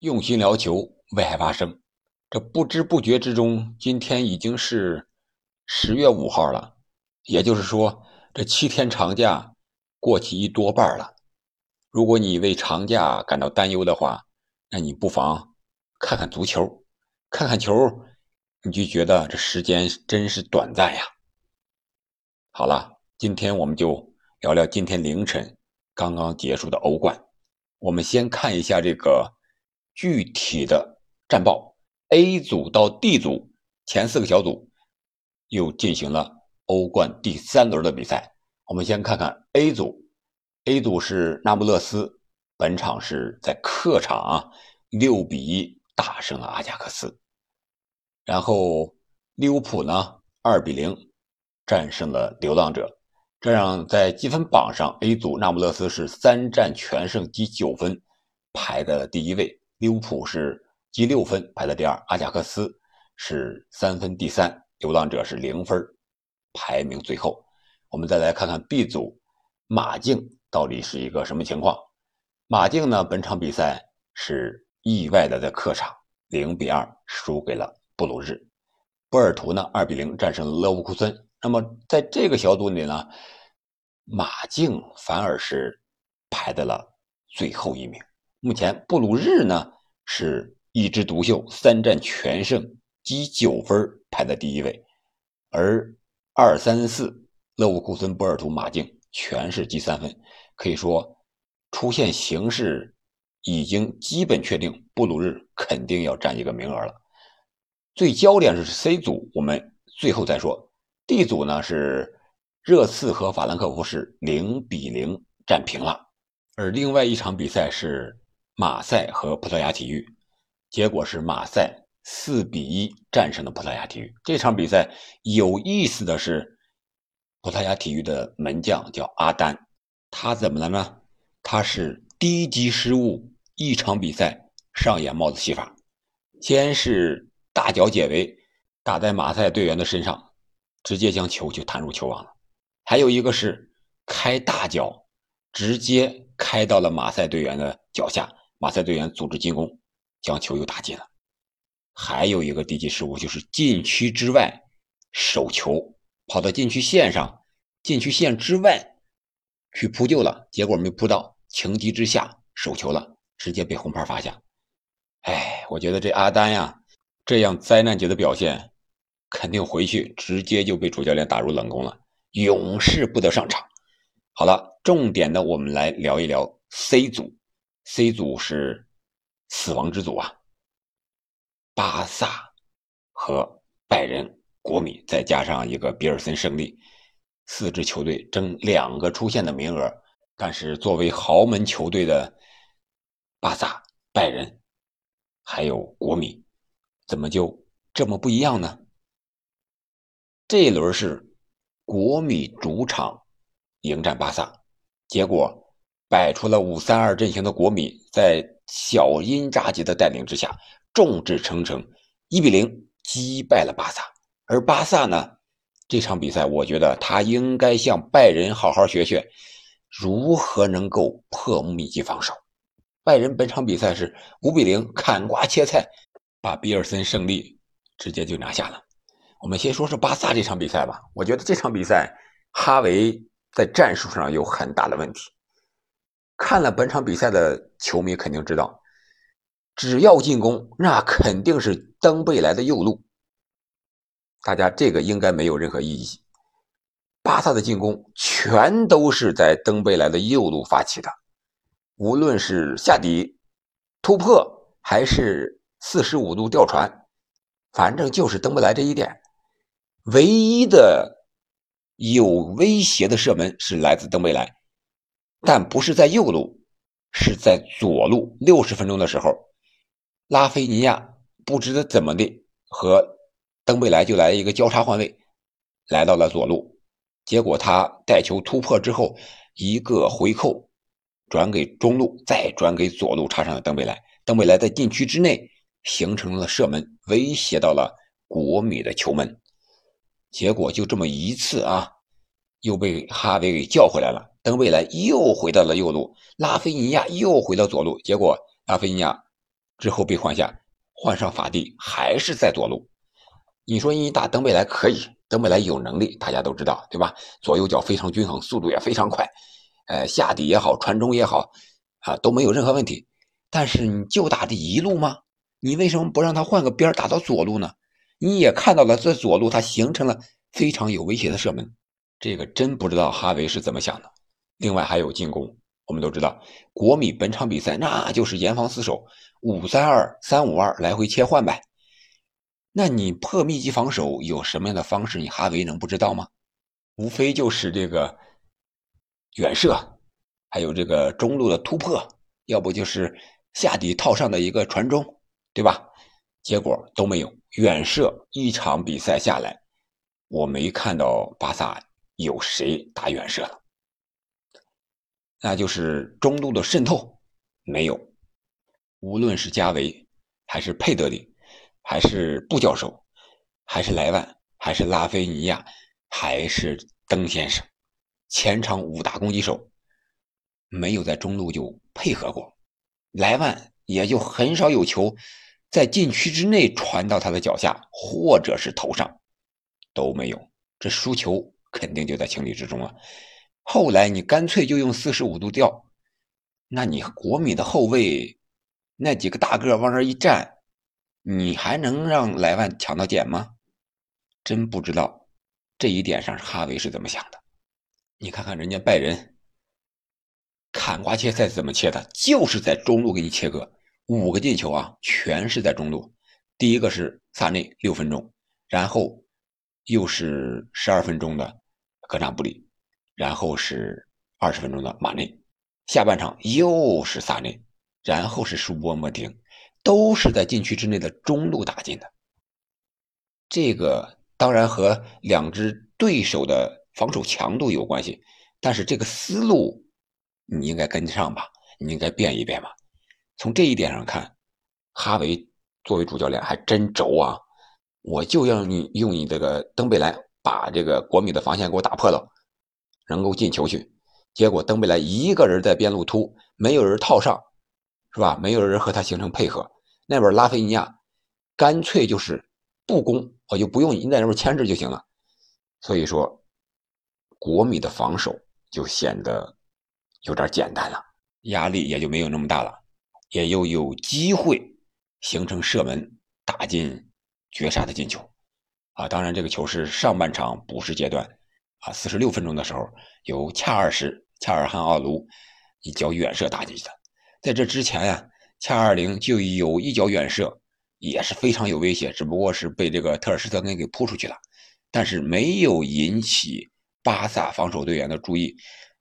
用心聊球，为爱发声。这不知不觉之中，今天已经是十月五号了，也就是说，这七天长假过去一多半了。如果你为长假感到担忧的话，那你不妨看看足球，看看球，你就觉得这时间真是短暂呀。好了，今天我们就聊聊今天凌晨刚刚结束的欧冠。我们先看一下这个具体的战报：A 组到 D 组前四个小组又进行了欧冠第三轮的比赛。我们先看看 A 组，A 组是那不勒斯，本场是在客场啊六比一大胜了阿贾克斯。然后利物浦呢，二比零。战胜了流浪者，这样在积分榜上，A 组那不勒斯是三战全胜，积九分，排在了第一位；利物浦是积六分，排在第二；阿贾克斯是三分第三，流浪者是零分，排名最后。我们再来看看 B 组，马竞到底是一个什么情况？马竞呢，本场比赛是意外的在客场零比二输给了布鲁日，波尔图呢二比零战胜了勒沃库森。那么在这个小组里呢，马竞反而是排在了最后一名。目前布鲁日呢是一枝独秀，三战全胜，积九分，排在第一位。而二三四勒沃库森、波尔图、马竞全是积三分，可以说出现形势已经基本确定，布鲁日肯定要占一个名额了。最焦点是 C 组，我们最后再说。D 组呢是热刺和法兰克福是零比零战平了，而另外一场比赛是马赛和葡萄牙体育，结果是马赛四比一战胜了葡萄牙体育。这场比赛有意思的是，葡萄牙体育的门将叫阿丹，他怎么了呢？他是低级失误，一场比赛上演帽子戏法，先是大脚解围，打在马赛队员的身上。直接将球就弹入球网了，还有一个是开大脚，直接开到了马赛队员的脚下，马赛队员组织进攻，将球又打进了。还有一个低级失误就是禁区之外手球，跑到禁区线上，禁区线之外去扑救了，结果没扑到，情急之下手球了，直接被红牌罚下。哎，我觉得这阿丹呀，这样灾难级的表现。肯定回去直接就被主教练打入冷宫了，永世不得上场。好了，重点的我们来聊一聊 C 组，C 组是死亡之组啊，巴萨和拜仁、国米再加上一个比尔森胜利，四支球队争两个出线的名额。但是作为豪门球队的巴萨、拜仁还有国米，怎么就这么不一样呢？这一轮是国米主场迎战巴萨，结果摆出了五三二阵型的国米，在小因扎吉的带领之下，众志成城，一比零击败了巴萨。而巴萨呢，这场比赛我觉得他应该向拜仁好好学学，如何能够破密集防守。拜仁本场比赛是五比零砍瓜切菜，把比尔森胜利直接就拿下了。我们先说说巴萨这场比赛吧。我觉得这场比赛，哈维在战术上有很大的问题。看了本场比赛的球迷肯定知道，只要进攻，那肯定是登贝莱的右路。大家这个应该没有任何异议。巴萨的进攻全都是在登贝莱的右路发起的，无论是下底、突破，还是四十五度吊传，反正就是登贝莱这一点。唯一的有威胁的射门是来自登贝莱，但不是在右路，是在左路。六十分钟的时候，拉菲尼亚不知道怎么的和登贝莱就来一个交叉换位，来到了左路，结果他带球突破之后，一个回扣转给中路，再转给左路插上了登贝莱。登贝莱在禁区之内形成了射门，威胁到了国米的球门。结果就这么一次啊，又被哈维给叫回来了。登贝莱又回到了右路，拉菲尼亚又回到左路。结果拉菲尼亚之后被换下，换上法蒂还是在左路。你说你打登贝莱可以，登贝莱有能力，大家都知道，对吧？左右脚非常均衡，速度也非常快，呃，下底也好，传中也好，啊，都没有任何问题。但是你就打这一路吗？你为什么不让他换个边打到左路呢？你也看到了，这左路他形成了非常有威胁的射门，这个真不知道哈维是怎么想的。另外还有进攻，我们都知道，国米本场比赛那就是严防死守，五三二、三五二来回切换呗。那你破密集防守有什么样的方式？你哈维能不知道吗？无非就是这个远射，还有这个中路的突破，要不就是下底套上的一个传中，对吧？结果都没有。远射一场比赛下来，我没看到巴萨有谁打远射了。那就是中路的渗透没有，无论是加维，还是佩德里。还是布教授，还是莱万，还是拉菲尼亚，还是登先生，前场五大攻击手没有在中路就配合过，莱万也就很少有球在禁区之内传到他的脚下或者是头上都没有，这输球肯定就在情理之中了。后来你干脆就用四十五度吊，那你国米的后卫那几个大个往那一站。你还能让莱万抢到点吗？真不知道这一点上哈维是怎么想的。你看看人家拜仁砍瓜切菜怎么切的，就是在中路给你切割，五个进球啊，全是在中路。第一个是萨内六分钟，然后又是十二分钟的格纳布里，然后是二十分钟的马内，下半场又是萨内，然后是舒波莫丁。都是在禁区之内的中路打进的，这个当然和两支对手的防守强度有关系，但是这个思路你应该跟得上吧？你应该变一变吧？从这一点上看，哈维作为主教练还真轴啊！我就要你用你这个登贝莱把这个国米的防线给我打破了，能够进球去。结果登贝莱一个人在边路突，没有人套上，是吧？没有人和他形成配合。那边拉菲尼亚干脆就是不攻，我就不用你在那边牵制就行了。所以说，国米的防守就显得有点简单了，压力也就没有那么大了，也又有机会形成射门打进绝杀的进球。啊，当然这个球是上半场补时阶段啊，四十六分钟的时候由恰尔什恰尔汗奥卢一脚远射打进去的，在这之前呀。恰二零就有一脚远射，也是非常有威胁，只不过是被这个特尔施特根给扑出去了，但是没有引起巴萨防守队员的注意，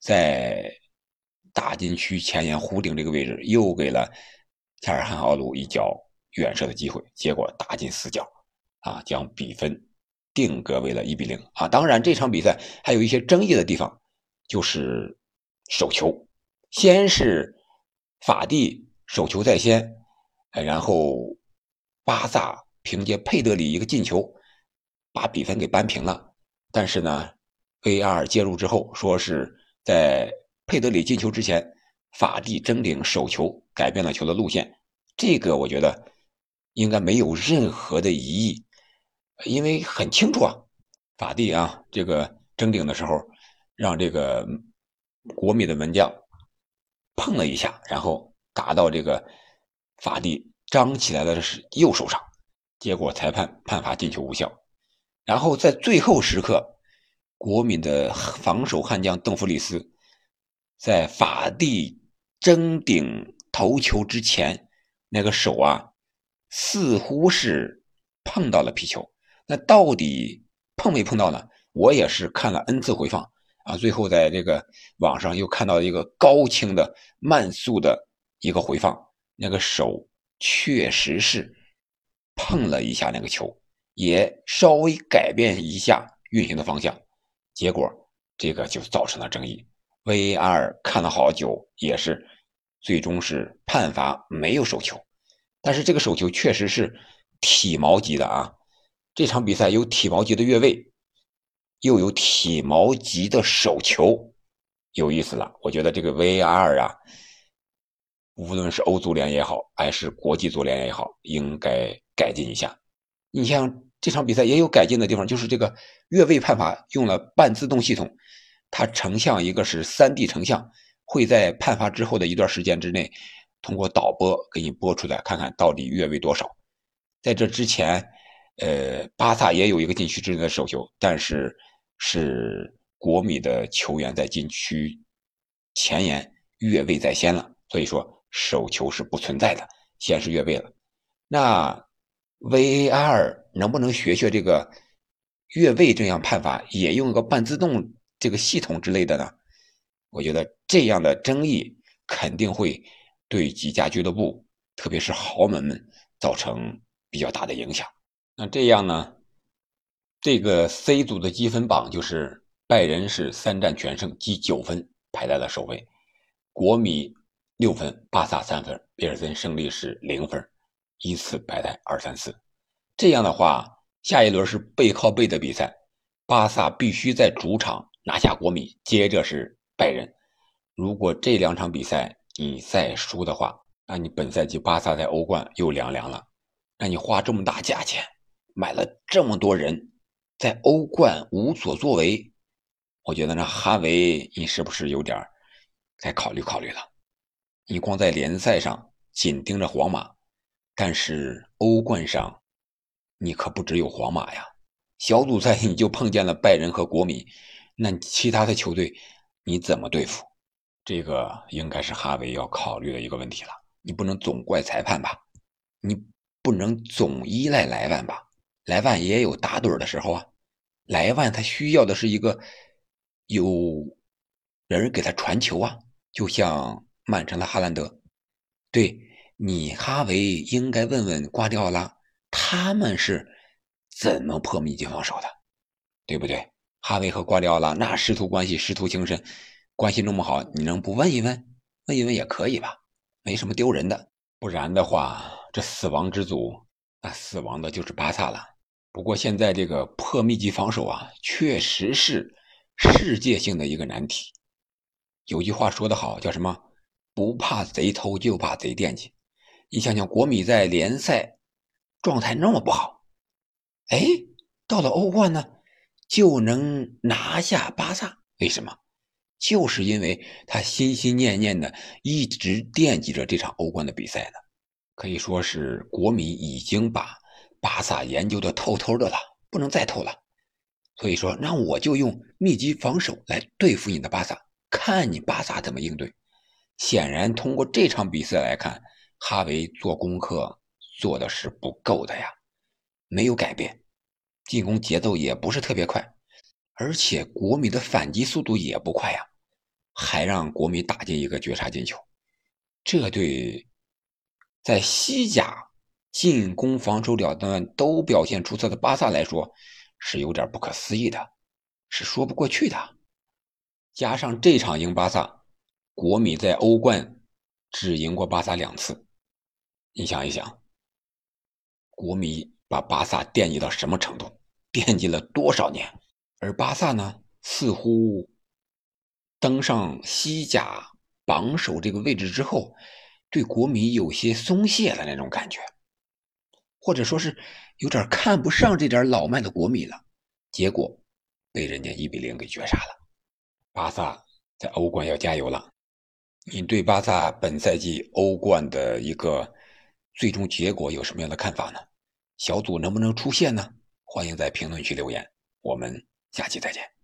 在大禁区前沿弧顶这个位置又给了恰尔汗奥鲁一脚远射的机会，结果打进死角，啊，将比分定格为了一比零啊。当然这场比赛还有一些争议的地方，就是手球，先是法蒂。手球在先，然后巴萨凭借佩德里一个进球，把比分给扳平了。但是呢，AR 介入之后，说是在佩德里进球之前，法蒂争顶手球改变了球的路线。这个我觉得应该没有任何的疑义，因为很清楚啊，法蒂啊这个争顶的时候，让这个国米的门将碰了一下，然后。打到这个法蒂张起来的是右手上，结果裁判判罚进球无效。然后在最后时刻，国米的防守悍将邓弗里斯在法蒂争顶头球之前，那个手啊，似乎是碰到了皮球。那到底碰没碰到呢？我也是看了 n 次回放啊，最后在这个网上又看到一个高清的慢速的。一个回放，那个手确实是碰了一下那个球，也稍微改变一下运行的方向，结果这个就造成了争议。VAR 看了好久，也是最终是判罚没有手球，但是这个手球确实是体毛级的啊！这场比赛有体毛级的越位，又有体毛级的手球，有意思了。我觉得这个 VAR 啊。无论是欧足联也好，还是国际足联也好，应该改进一下。你像这场比赛也有改进的地方，就是这个越位判罚用了半自动系统，它成像一个是三 D 成像，会在判罚之后的一段时间之内，通过导播给你播出来，看看到底越位多少。在这之前，呃，巴萨也有一个禁区之内的手球，但是是国米的球员在禁区前沿越位在先了，所以说手球是不存在的，先是越位了。那。VAR 能不能学学这个越位这样判罚，也用一个半自动这个系统之类的呢？我觉得这样的争议肯定会对几家俱乐部，特别是豪门们造成比较大的影响。那这样呢，这个 C 组的积分榜就是拜仁是三战全胜，积九分排在了首位，国米六分，巴萨三分，比尔森胜利是零分。依次排在二三四，这样的话，下一轮是背靠背的比赛，巴萨必须在主场拿下国米，接着是拜仁。如果这两场比赛你再输的话，那你本赛季巴萨在欧冠又凉凉了。那你花这么大价钱买了这么多人，在欧冠无所作为，我觉得那哈维你是不是有点该考虑考虑了？你光在联赛上紧盯着皇马。但是欧冠上，你可不只有皇马呀。小组赛你就碰见了拜仁和国米，那其他的球队你怎么对付？这个应该是哈维要考虑的一个问题了。你不能总怪裁判吧？你不能总依赖莱万吧？莱万也有打盹的时候啊。莱万他需要的是一个有人给他传球啊，就像曼城的哈兰德，对。你哈维应该问问瓜迪奥拉，他们是怎么破密集防守的，对不对？哈维和瓜迪奥拉那师徒关系师徒情深，关系那么好，你能不问一问？问一问也可以吧，没什么丢人的。不然的话，这死亡之组，那死亡的就是巴萨了。不过现在这个破密集防守啊，确实是世界性的一个难题。有句话说得好，叫什么？不怕贼偷，就怕贼惦记。你想想，国米在联赛状态那么不好，哎，到了欧冠呢，就能拿下巴萨，为什么？就是因为他心心念念的一直惦记着这场欧冠的比赛呢。可以说是国米已经把巴萨研究的透透的了，不能再透了。所以说，那我就用密集防守来对付你的巴萨，看你巴萨怎么应对。显然，通过这场比赛来看。哈维做功课做的是不够的呀，没有改变，进攻节奏也不是特别快，而且国米的反击速度也不快呀，还让国米打进一个绝杀进球，这对在西甲进攻、防守两端都表现出色的巴萨来说是有点不可思议的，是说不过去的。加上这场赢巴萨，国米在欧冠只赢过巴萨两次。你想一想，国米把巴萨惦记到什么程度？惦记了多少年？而巴萨呢，似乎登上西甲榜首这个位置之后，对国米有些松懈的那种感觉，或者说是有点看不上这点老迈的国米了。结果被人家一比零给绝杀了。巴萨在欧冠要加油了。你对巴萨本赛季欧冠的一个？最终结果有什么样的看法呢？小组能不能出线呢？欢迎在评论区留言。我们下期再见。